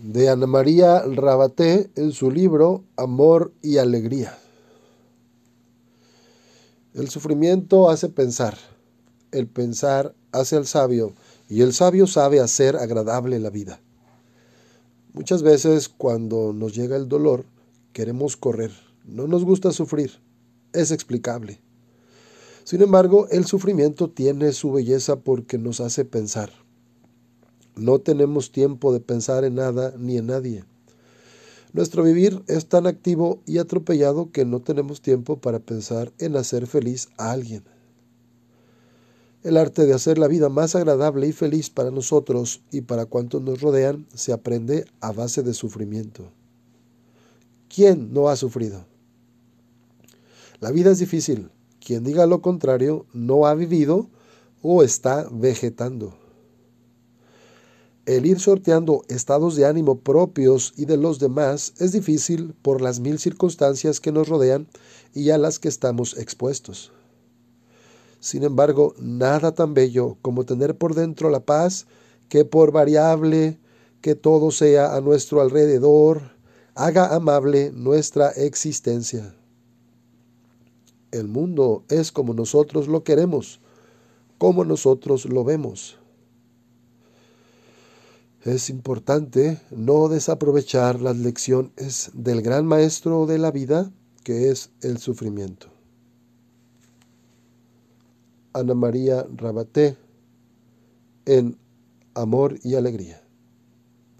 de Ana María Rabaté en su libro Amor y Alegría. El sufrimiento hace pensar, el pensar hace al sabio y el sabio sabe hacer agradable la vida. Muchas veces cuando nos llega el dolor queremos correr, no nos gusta sufrir, es explicable. Sin embargo, el sufrimiento tiene su belleza porque nos hace pensar no tenemos tiempo de pensar en nada ni en nadie. Nuestro vivir es tan activo y atropellado que no tenemos tiempo para pensar en hacer feliz a alguien. El arte de hacer la vida más agradable y feliz para nosotros y para cuantos nos rodean se aprende a base de sufrimiento. ¿Quién no ha sufrido? La vida es difícil. Quien diga lo contrario no ha vivido o está vegetando el ir sorteando estados de ánimo propios y de los demás es difícil por las mil circunstancias que nos rodean y a las que estamos expuestos. Sin embargo, nada tan bello como tener por dentro la paz que por variable que todo sea a nuestro alrededor, haga amable nuestra existencia. El mundo es como nosotros lo queremos, como nosotros lo vemos. Es importante no desaprovechar las lecciones del gran maestro de la vida, que es el sufrimiento. Ana María Rabaté en Amor y Alegría.